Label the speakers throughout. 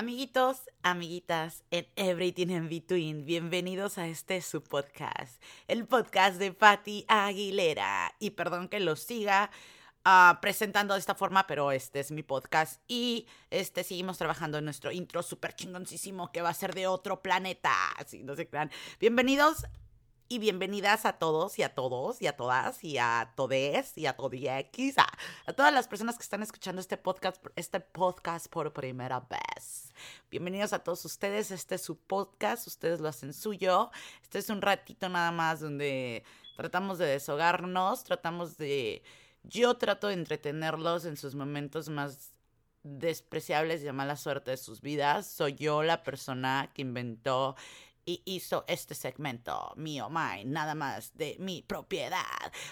Speaker 1: Amiguitos, amiguitas, en Everything in Between, bienvenidos a este su podcast, el podcast de Patti Aguilera. Y perdón que lo siga ah, presentando de esta forma, pero este es mi podcast y este seguimos trabajando en nuestro intro súper chingoncísimo que va a ser de otro planeta. Así no se crean. Bienvenidos y bienvenidas a todos y a todos y a todas y a todes y a todiex, a, a todas las personas que están escuchando este podcast, este podcast por primera vez. Bienvenidos a todos ustedes, este es su podcast, ustedes lo hacen suyo. Este es un ratito nada más donde tratamos de deshogarnos, tratamos de... Yo trato de entretenerlos en sus momentos más despreciables y de mala suerte de sus vidas. Soy yo la persona que inventó y hizo este segmento mío, mine, nada más de mi propiedad.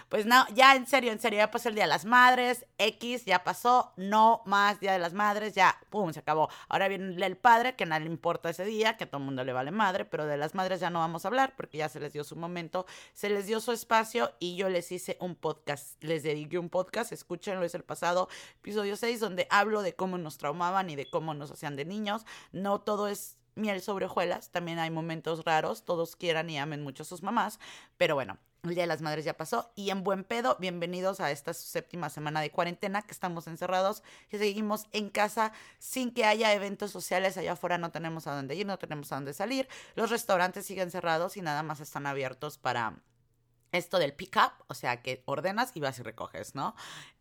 Speaker 1: Pues no, ya en serio, en serio, ya pasó el Día de las Madres, X, ya pasó, no más Día de las Madres, ya, pum, se acabó. Ahora viene el padre, que nadie le importa ese día, que a todo el mundo le vale madre, pero de las madres ya no vamos a hablar porque ya se les dio su momento, se les dio su espacio y yo les hice un podcast, les dediqué un podcast, escúchenlo, es el pasado episodio 6, donde hablo de cómo nos traumaban y de cómo nos hacían de niños. No todo es miel sobre hojuelas, también hay momentos raros, todos quieran y amen mucho a sus mamás, pero bueno, el Día de las Madres ya pasó y en buen pedo, bienvenidos a esta séptima semana de cuarentena que estamos encerrados y seguimos en casa sin que haya eventos sociales allá afuera, no tenemos a dónde ir, no tenemos a dónde salir, los restaurantes siguen cerrados y nada más están abiertos para esto del pick-up, o sea, que ordenas y vas y recoges, ¿no?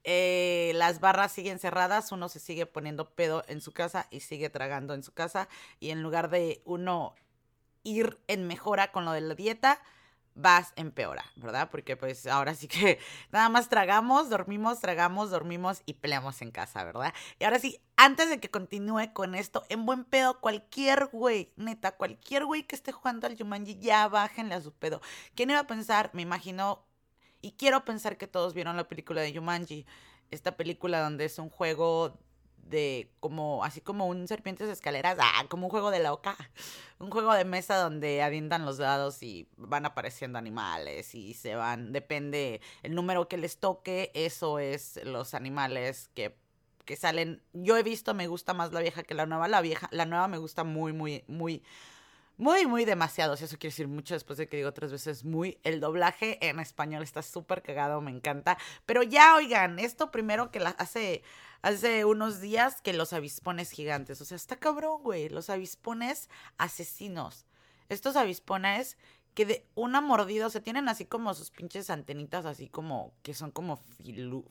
Speaker 1: Eh, las barras siguen cerradas, uno se sigue poniendo pedo en su casa y sigue tragando en su casa y en lugar de uno ir en mejora con lo de la dieta, vas empeora, ¿verdad? Porque pues ahora sí que nada más tragamos, dormimos, tragamos, dormimos y peleamos en casa, ¿verdad? Y ahora sí, antes de que continúe con esto, en buen pedo, cualquier güey, neta, cualquier güey que esté jugando al Jumanji, ya bájenle a su pedo. ¿Quién iba a pensar? Me imagino, y quiero pensar que todos vieron la película de Jumanji, esta película donde es un juego de como, así como un serpientes escaleras, ah, como un juego de loca, un juego de mesa donde avientan los dados y van apareciendo animales y se van, depende el número que les toque, eso es los animales que, que salen. Yo he visto, me gusta más la vieja que la nueva, la vieja, la nueva me gusta muy, muy, muy muy, muy demasiado. eso quiere decir mucho después de que digo tres veces muy. El doblaje en español está súper cagado, me encanta. Pero ya, oigan, esto primero que la, hace, hace unos días que los avispones gigantes. O sea, está cabrón, güey. Los avispones asesinos. Estos avispones que de una mordida, o sea, tienen así como sus pinches antenitas, así como que son como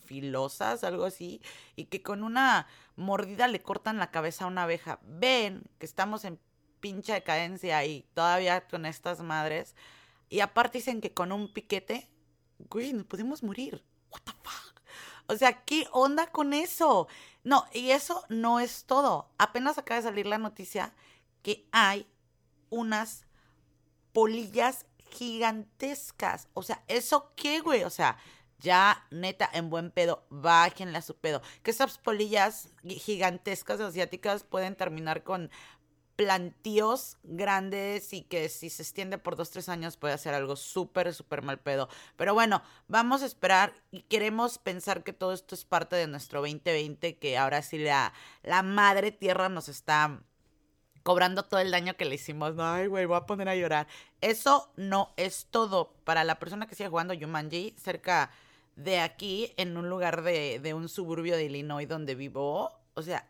Speaker 1: filosas, algo así, y que con una mordida le cortan la cabeza a una abeja. Ven que estamos en pinche decadencia y todavía con estas madres. Y aparte dicen que con un piquete, güey, nos podemos morir. What the fuck? O sea, ¿qué onda con eso? No, y eso no es todo. Apenas acaba de salir la noticia que hay unas polillas gigantescas. O sea, ¿eso qué, güey? O sea, ya neta en buen pedo, bájenle a su pedo. Que esas polillas gigantescas asiáticas pueden terminar con plantíos grandes y que si se extiende por dos, tres años puede hacer algo súper, súper mal pedo. Pero bueno, vamos a esperar y queremos pensar que todo esto es parte de nuestro 2020, que ahora sí la, la madre tierra nos está cobrando todo el daño que le hicimos. Ay, güey, voy a poner a llorar. Eso no es todo. Para la persona que sigue jugando Yumanji, cerca de aquí, en un lugar de, de un suburbio de Illinois donde vivo, o sea,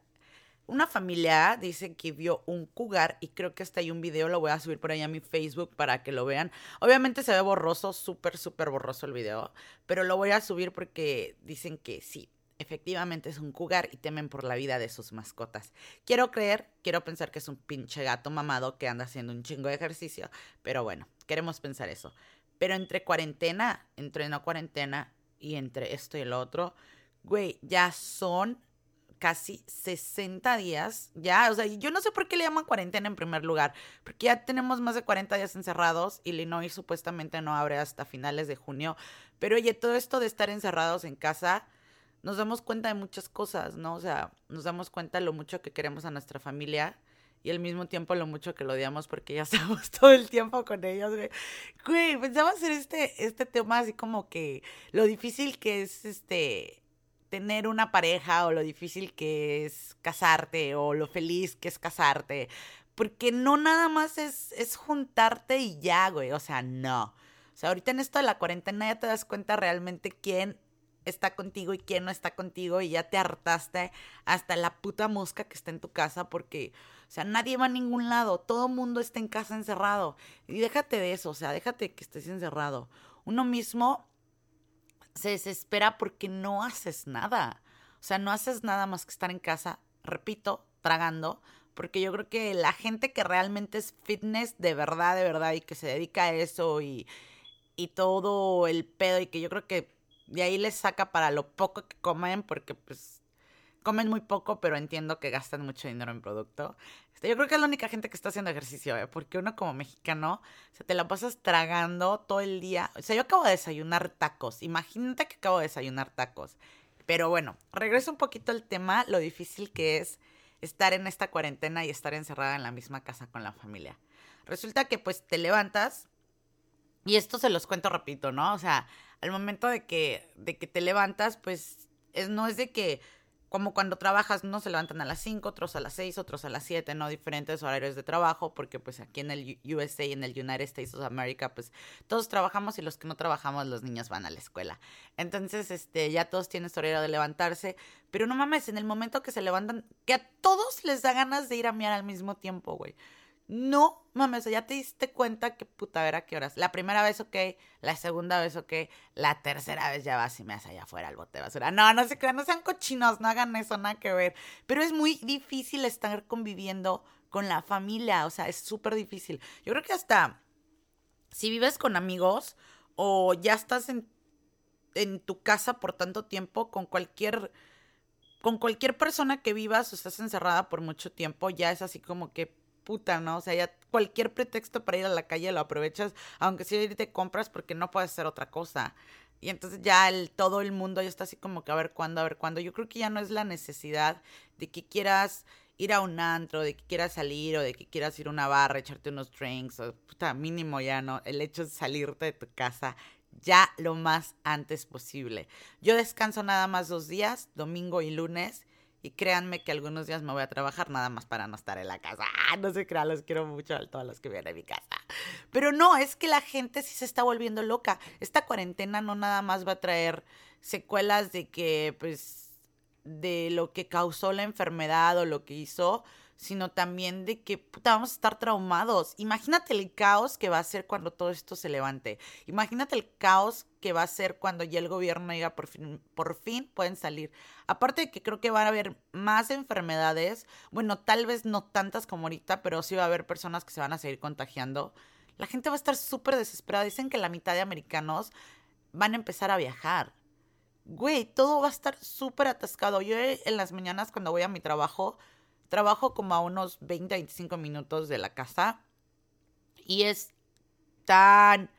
Speaker 1: una familia dice que vio un cougar y creo que hasta hay un video, lo voy a subir por ahí a mi Facebook para que lo vean. Obviamente se ve borroso, súper, súper borroso el video, pero lo voy a subir porque dicen que sí, efectivamente es un cougar y temen por la vida de sus mascotas. Quiero creer, quiero pensar que es un pinche gato mamado que anda haciendo un chingo de ejercicio, pero bueno, queremos pensar eso. Pero entre cuarentena, entre no cuarentena y entre esto y el otro, güey, ya son casi 60 días, ya, o sea, yo no sé por qué le llaman cuarentena en primer lugar, porque ya tenemos más de 40 días encerrados, Illinois supuestamente no abre hasta finales de junio, pero oye, todo esto de estar encerrados en casa, nos damos cuenta de muchas cosas, ¿no? O sea, nos damos cuenta lo mucho que queremos a nuestra familia y al mismo tiempo lo mucho que lo odiamos porque ya estamos todo el tiempo con ellos, güey. Güey, pensaba hacer este, este tema así como que lo difícil que es este tener una pareja o lo difícil que es casarte o lo feliz que es casarte. Porque no nada más es, es juntarte y ya, güey. O sea, no. O sea, ahorita en esto de la cuarentena ya te das cuenta realmente quién está contigo y quién no está contigo y ya te hartaste hasta la puta mosca que está en tu casa porque, o sea, nadie va a ningún lado, todo mundo está en casa encerrado. Y déjate de eso, o sea, déjate que estés encerrado. Uno mismo se desespera porque no haces nada. O sea, no haces nada más que estar en casa, repito, tragando, porque yo creo que la gente que realmente es fitness de verdad, de verdad, y que se dedica a eso y, y todo el pedo, y que yo creo que de ahí les saca para lo poco que comen, porque pues comen muy poco, pero entiendo que gastan mucho dinero en producto. Este, yo creo que es la única gente que está haciendo ejercicio, ¿eh? porque uno como mexicano, o sea, te la pasas tragando todo el día. O sea, yo acabo de desayunar tacos. Imagínate que acabo de desayunar tacos. Pero bueno, regreso un poquito al tema, lo difícil que es estar en esta cuarentena y estar encerrada en la misma casa con la familia. Resulta que pues te levantas, y esto se los cuento rapidito, ¿no? O sea, al momento de que, de que te levantas, pues es, no es de que como cuando trabajas, unos se levantan a las 5, otros a las 6, otros a las 7, ¿no? Diferentes horarios de trabajo, porque pues aquí en el USA y en el United States of America, pues todos trabajamos y los que no trabajamos, los niños van a la escuela. Entonces, este, ya todos tienen su horario de levantarse, pero no mames, en el momento que se levantan, que a todos les da ganas de ir a miar al mismo tiempo, güey. No, mames, ya te diste cuenta que puta, ver a qué horas. La primera vez, ok. La segunda vez, ok. La tercera vez ya vas y me haces allá afuera al bote de basura. No, no se crean, no sean cochinos, no hagan eso, nada que ver. Pero es muy difícil estar conviviendo con la familia, o sea, es súper difícil. Yo creo que hasta si vives con amigos o ya estás en, en tu casa por tanto tiempo, con cualquier con cualquier persona que vivas o estás encerrada por mucho tiempo, ya es así como que puta, ¿no? O sea, ya cualquier pretexto para ir a la calle lo aprovechas, aunque si te compras porque no puedes hacer otra cosa. Y entonces ya todo el mundo ya está así como que a ver cuándo, a ver cuándo. Yo creo que ya no es la necesidad de que quieras ir a un antro, de que quieras salir o de que quieras ir a una barra, echarte unos drinks, o puta, mínimo ya, ¿no? El hecho de salirte de tu casa ya lo más antes posible. Yo descanso nada más dos días, domingo y lunes, y créanme que algunos días me voy a trabajar nada más para no estar en la casa. Ah, no se crean, los quiero mucho a todos los que vienen a mi casa. Pero no, es que la gente sí se está volviendo loca. Esta cuarentena no nada más va a traer secuelas de que, pues, de lo que causó la enfermedad o lo que hizo, sino también de que puta, vamos a estar traumados. Imagínate el caos que va a ser cuando todo esto se levante. Imagínate el caos que va a ser cuando ya el gobierno diga por fin, por fin pueden salir. Aparte de que creo que van a haber más enfermedades, bueno, tal vez no tantas como ahorita, pero sí va a haber personas que se van a seguir contagiando. La gente va a estar súper desesperada. Dicen que la mitad de americanos van a empezar a viajar. Güey, todo va a estar súper atascado. Yo en las mañanas cuando voy a mi trabajo, Trabajo como a unos 20, 25 minutos de la casa y es tan,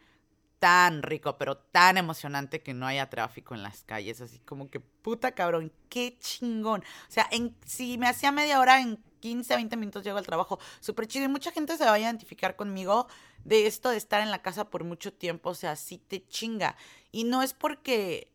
Speaker 1: tan rico, pero tan emocionante que no haya tráfico en las calles. Así como que, puta cabrón, qué chingón. O sea, en, si me hacía media hora, en 15, 20 minutos llego al trabajo. Súper chido. Y mucha gente se va a identificar conmigo de esto de estar en la casa por mucho tiempo. O sea, sí te chinga. Y no es porque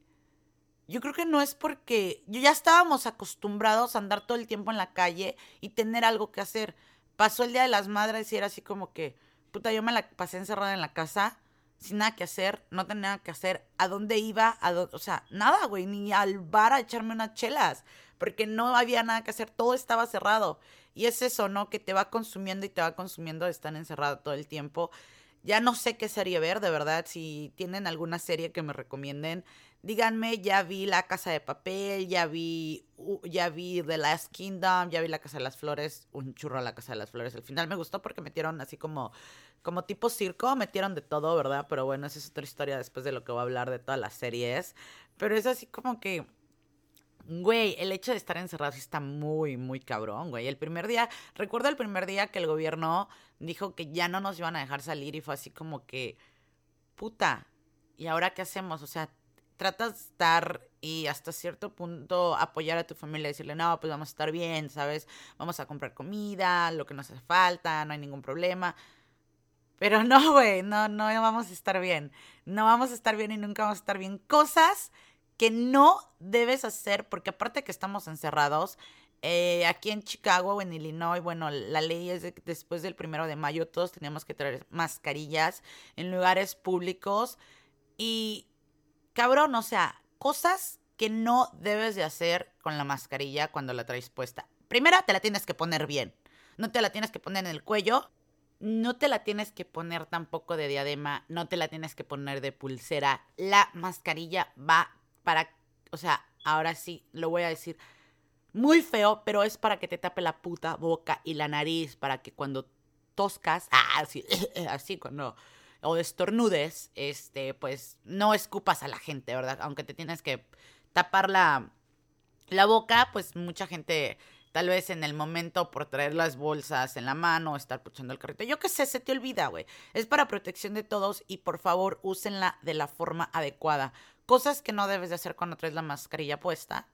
Speaker 1: yo creo que no es porque ya estábamos acostumbrados a andar todo el tiempo en la calle y tener algo que hacer. Pasó el Día de las Madres y era así como que, puta, yo me la pasé encerrada en la casa sin nada que hacer, no tenía nada que hacer. ¿A dónde iba? A o sea, nada, güey, ni al bar a echarme unas chelas, porque no había nada que hacer, todo estaba cerrado. Y es eso, ¿no? Que te va consumiendo y te va consumiendo de estar encerrado todo el tiempo. Ya no sé qué serie ver, de verdad. Si tienen alguna serie que me recomienden, díganme, ya vi La Casa de Papel, ya vi, ya vi The Last Kingdom, ya vi La Casa de las Flores, un churro a La Casa de las Flores. Al final me gustó porque metieron así como, como tipo circo, metieron de todo, ¿verdad? Pero bueno, esa es otra historia después de lo que voy a hablar de todas las series. Pero es así como que Güey, el hecho de estar encerrado sí está muy, muy cabrón, güey. El primer día, recuerdo el primer día que el gobierno dijo que ya no nos iban a dejar salir y fue así como que, puta, ¿y ahora qué hacemos? O sea, tratas de estar y hasta cierto punto apoyar a tu familia, decirle, no, pues vamos a estar bien, ¿sabes? Vamos a comprar comida, lo que nos hace falta, no hay ningún problema. Pero no, güey, no, no vamos a estar bien. No vamos a estar bien y nunca vamos a estar bien. Cosas que no debes hacer, porque aparte que estamos encerrados, eh, aquí en Chicago en Illinois, bueno, la ley es de que después del primero de mayo todos teníamos que traer mascarillas en lugares públicos y cabrón, o sea, cosas que no debes de hacer con la mascarilla cuando la traes puesta. Primera, te la tienes que poner bien. No te la tienes que poner en el cuello, no te la tienes que poner tampoco de diadema, no te la tienes que poner de pulsera. La mascarilla va para, o sea, ahora sí, lo voy a decir muy feo, pero es para que te tape la puta boca y la nariz, para que cuando toscas, ah, así, así cuando o estornudes, este, pues no escupas a la gente, ¿verdad? Aunque te tienes que tapar la, la boca, pues mucha gente tal vez en el momento por traer las bolsas en la mano, estar puchando el carrito, yo qué sé, se te olvida, güey. Es para protección de todos y por favor úsenla de la forma adecuada. Cosas que no debes de hacer cuando traes la mascarilla puesta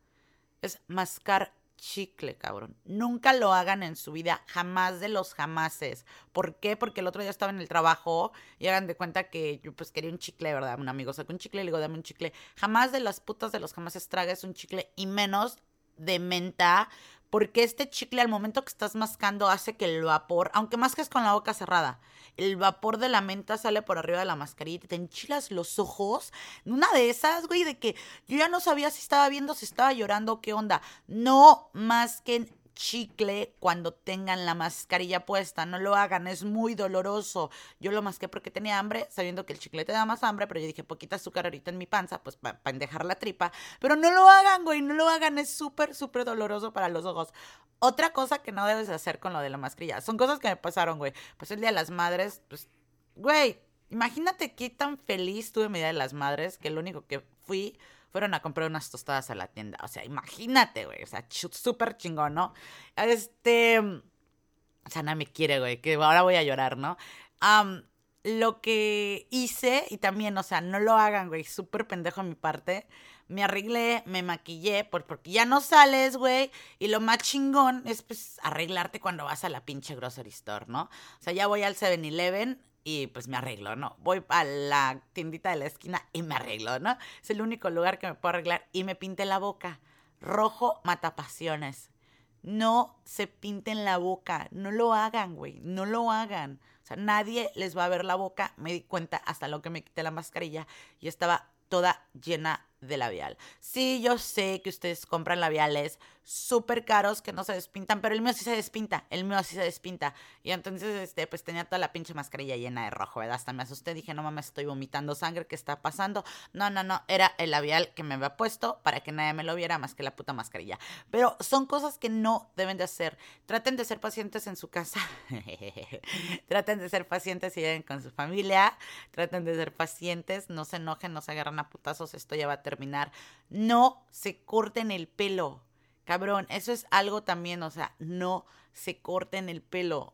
Speaker 1: es mascar chicle, cabrón. Nunca lo hagan en su vida, jamás de los jamases. ¿Por qué? Porque el otro día estaba en el trabajo y hagan de cuenta que yo pues quería un chicle, ¿verdad? Un amigo sacó un chicle y le digo, dame un chicle. Jamás de las putas de los jamases tragues un chicle y menos de menta porque este chicle al momento que estás mascando hace que el vapor, aunque masques con la boca cerrada, el vapor de la menta sale por arriba de la mascarilla y te enchilas los ojos. Una de esas, güey, de que yo ya no sabía si estaba viendo, si estaba llorando, qué onda. No masquen chicle cuando tengan la mascarilla puesta. No lo hagan, es muy doloroso. Yo lo masqué porque tenía hambre, sabiendo que el chicle te da más hambre, pero yo dije, poquita azúcar ahorita en mi panza, pues para dejar la tripa. Pero no lo hagan, güey, no lo hagan, es súper, súper doloroso para los ojos. Otra cosa que no debes hacer con lo de la mascarilla, son cosas que me pasaron, güey. Pues el Día de las Madres, pues, güey, imagínate qué tan feliz tuve mi Día de las Madres, que lo único que fui a comprar unas tostadas a la tienda. O sea, imagínate, güey. O sea, súper chingón, ¿no? Este. O sea, nada me quiere, güey. Que ahora voy a llorar, ¿no? lo que hice, y también, o sea, no lo hagan, güey. Súper pendejo a mi parte. Me arreglé, me maquillé, porque ya no sales, güey. Y lo más chingón es, pues, arreglarte cuando vas a la pinche grocery store, ¿no? O sea, ya voy al 7-Eleven y pues me arreglo, ¿no? Voy a la tiendita de la esquina y me arreglo, ¿no? Es el único lugar que me puedo arreglar y me pinté la boca. Rojo mata pasiones. No se pinten la boca, no lo hagan, güey, no lo hagan. O sea, nadie les va a ver la boca. Me di cuenta hasta lo que me quité la mascarilla y estaba toda llena de labial. Sí, yo sé que ustedes compran labiales súper caros que no se despintan, pero el mío sí se despinta, el mío sí se despinta. Y entonces, este, pues tenía toda la pinche mascarilla llena de rojo, ¿verdad? Hasta me asusté, dije, no mames, estoy vomitando sangre, ¿qué está pasando? No, no, no, era el labial que me había puesto para que nadie me lo viera más que la puta mascarilla. Pero son cosas que no deben de hacer. Traten de ser pacientes en su casa. traten de ser pacientes si viven con su familia. Traten de ser pacientes, no se enojen, no se agarran a putazos, esto ya va a terminar. No se corten el pelo. Cabrón, eso es algo también, o sea, no se corten el pelo.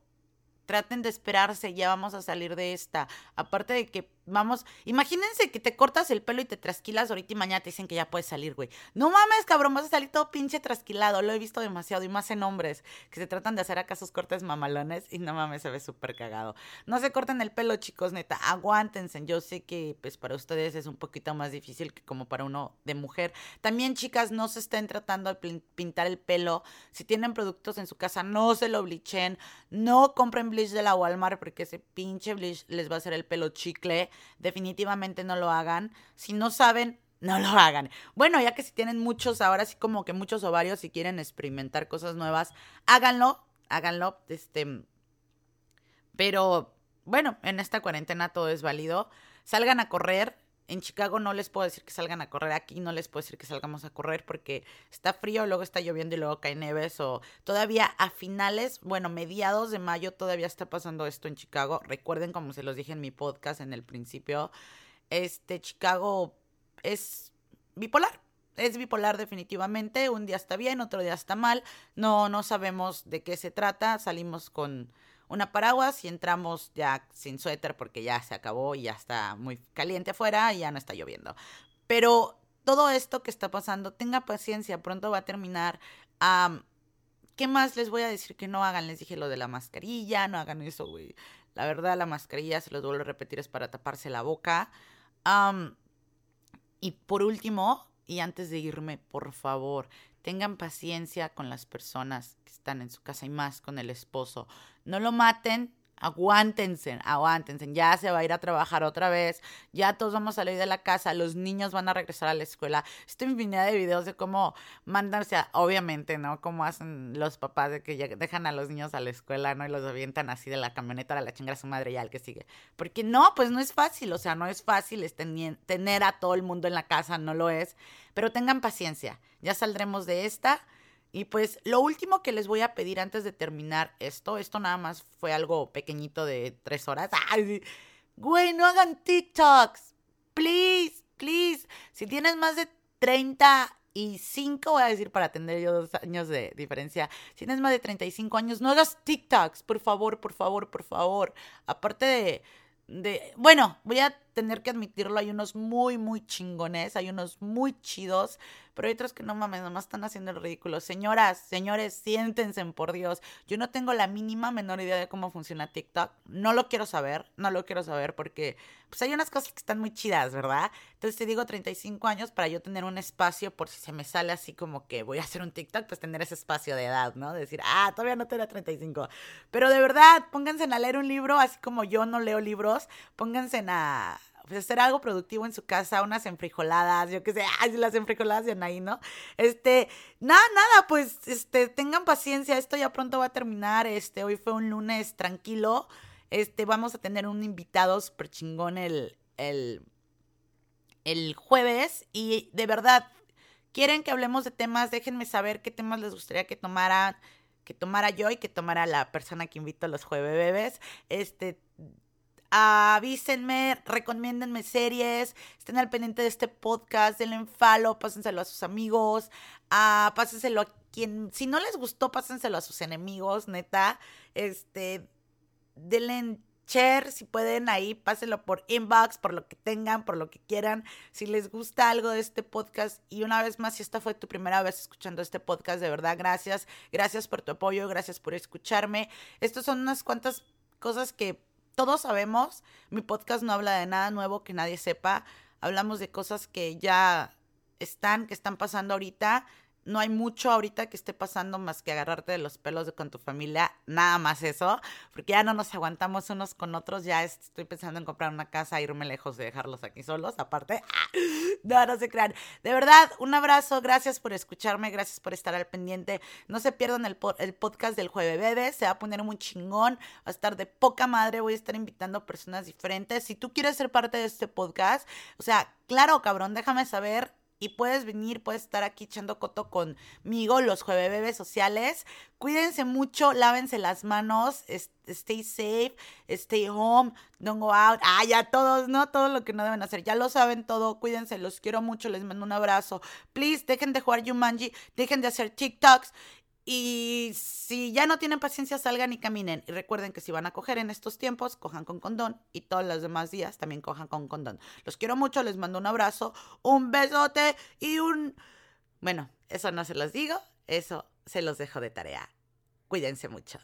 Speaker 1: Traten de esperarse, ya vamos a salir de esta. Aparte de que vamos, imagínense que te cortas el pelo y te trasquilas ahorita y mañana te dicen que ya puedes salir, güey. No mames, cabrón, vas a salir todo pinche trasquilado. Lo he visto demasiado y más en hombres que se tratan de hacer acá sus cortes mamalones y no mames, se ve súper cagado. No se corten el pelo, chicos, neta, aguántense. Yo sé que pues para ustedes es un poquito más difícil que como para uno de mujer. También, chicas, no se estén tratando de pintar el pelo. Si tienen productos en su casa, no se lo bleachen. No compren bleach de la Walmart porque ese pinche bleach les va a hacer el pelo chicle definitivamente no lo hagan. Si no saben, no lo hagan. Bueno, ya que si tienen muchos, ahora sí como que muchos ovarios y quieren experimentar cosas nuevas, háganlo, háganlo. Este, pero bueno, en esta cuarentena todo es válido. Salgan a correr, en Chicago no les puedo decir que salgan a correr, aquí no les puedo decir que salgamos a correr porque está frío, luego está lloviendo y luego cae neves o todavía a finales, bueno, mediados de mayo todavía está pasando esto en Chicago. Recuerden como se los dije en mi podcast en el principio, este Chicago es bipolar. Es bipolar definitivamente, un día está bien, otro día está mal, no no sabemos de qué se trata, salimos con una paraguas y entramos ya sin suéter porque ya se acabó y ya está muy caliente afuera y ya no está lloviendo. Pero todo esto que está pasando, tenga paciencia, pronto va a terminar. ¿Qué más les voy a decir que no hagan? Les dije lo de la mascarilla, no hagan eso, güey. La verdad, la mascarilla, se los vuelvo a repetir, es para taparse la boca. y por último, y antes de irme, por favor, tengan paciencia con las personas que están en su casa y más con el esposo. No lo maten, Aguántense, aguántense. Ya se va a ir a trabajar otra vez. Ya todos vamos a salir de la casa. Los niños van a regresar a la escuela. Estoy infinidad de videos de cómo mandarse, obviamente, ¿no? Cómo hacen los papás de que dejan a los niños a la escuela, ¿no? Y los avientan así de la camioneta a la chingada a su madre y al que sigue. Porque no, pues no es fácil. O sea, no es fácil tener a todo el mundo en la casa, no lo es. Pero tengan paciencia. Ya saldremos de esta y pues lo último que les voy a pedir antes de terminar esto, esto nada más fue algo pequeñito de tres horas. Ay, güey, no hagan TikToks. Please, please. Si tienes más de 35, voy a decir para tener yo dos años de diferencia. Si tienes más de 35 años, no hagas TikToks, por favor, por favor, por favor. Aparte de de, bueno, voy a tener que admitirlo, hay unos muy, muy chingones, hay unos muy chidos, pero hay otros que no mames, nomás están haciendo el ridículo. Señoras, señores, siéntense, por Dios. Yo no tengo la mínima menor idea de cómo funciona TikTok. No lo quiero saber, no lo quiero saber porque pues hay unas cosas que están muy chidas, ¿verdad? Entonces te digo 35 años para yo tener un espacio por si se me sale así como que voy a hacer un TikTok, pues tener ese espacio de edad, ¿no? Decir, ah, todavía no tengo 35. Pero de verdad, pónganse a leer un libro, así como yo no leo libros, pónganse a hacer algo productivo en su casa, unas enfrijoladas, yo qué sé, ay, las enfrijoladas de Anaí, ¿no? Este, nada, nada, pues, este, tengan paciencia, esto ya pronto va a terminar, este, hoy fue un lunes tranquilo, este, vamos a tener un invitado súper chingón el, el, el jueves y de verdad, quieren que hablemos de temas, déjenme saber qué temas les gustaría que tomara que tomara yo y que tomara la persona que invito a los jueves bebés. Este, avísenme, recomiéndenme series, estén al pendiente de este podcast, denle un follow, pásenselo a sus amigos, uh, pásenselo a quien, si no les gustó, pásenselo a sus enemigos, neta, este, denle share, si pueden ahí, pásenlo por inbox, por lo que tengan, por lo que quieran. Si les gusta algo de este podcast, y una vez más, si esta fue tu primera vez escuchando este podcast, de verdad, gracias. Gracias por tu apoyo, gracias por escucharme. Estas son unas cuantas cosas que todos sabemos, mi podcast no habla de nada nuevo que nadie sepa. Hablamos de cosas que ya están, que están pasando ahorita no hay mucho ahorita que esté pasando más que agarrarte de los pelos con tu familia, nada más eso, porque ya no nos aguantamos unos con otros, ya estoy pensando en comprar una casa, irme lejos de dejarlos aquí solos, aparte, no, no se crean. De verdad, un abrazo, gracias por escucharme, gracias por estar al pendiente, no se pierdan el, el podcast del jueves bebé, se va a poner muy chingón, va a estar de poca madre, voy a estar invitando personas diferentes, si tú quieres ser parte de este podcast, o sea, claro, cabrón, déjame saber y puedes venir, puedes estar aquí echando coto conmigo los jueves bebés sociales. Cuídense mucho, lávense las manos, stay safe, stay home, don't go out. Ah, ya todos, ¿no? Todo lo que no deben hacer. Ya lo saben todo, cuídense, los quiero mucho, les mando un abrazo. Please, dejen de jugar Jumanji, dejen de hacer TikToks y si ya no tienen paciencia, salgan y caminen. Y recuerden que si van a coger en estos tiempos, cojan con condón. Y todos los demás días también cojan con condón. Los quiero mucho, les mando un abrazo, un besote y un... Bueno, eso no se los digo, eso se los dejo de tarea. Cuídense mucho.